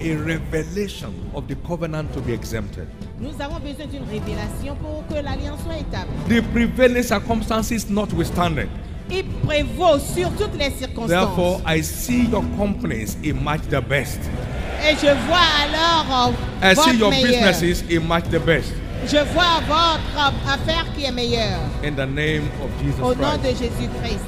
a revelation of the covenant to be exempted. Nous avons besoin d'une révélation pour que l'alliance soit établie. The prevailing circumstances notwithstanding. Il prévaut sur toutes les circonstances. Therefore, I see your companies emerge the best. Et je vois alors euh, I see your meilleur. businesses emerge the best. Je vois votre euh, affaire qui est meilleure. In the name of Jesus Au nom Christ. de Jésus-Christ.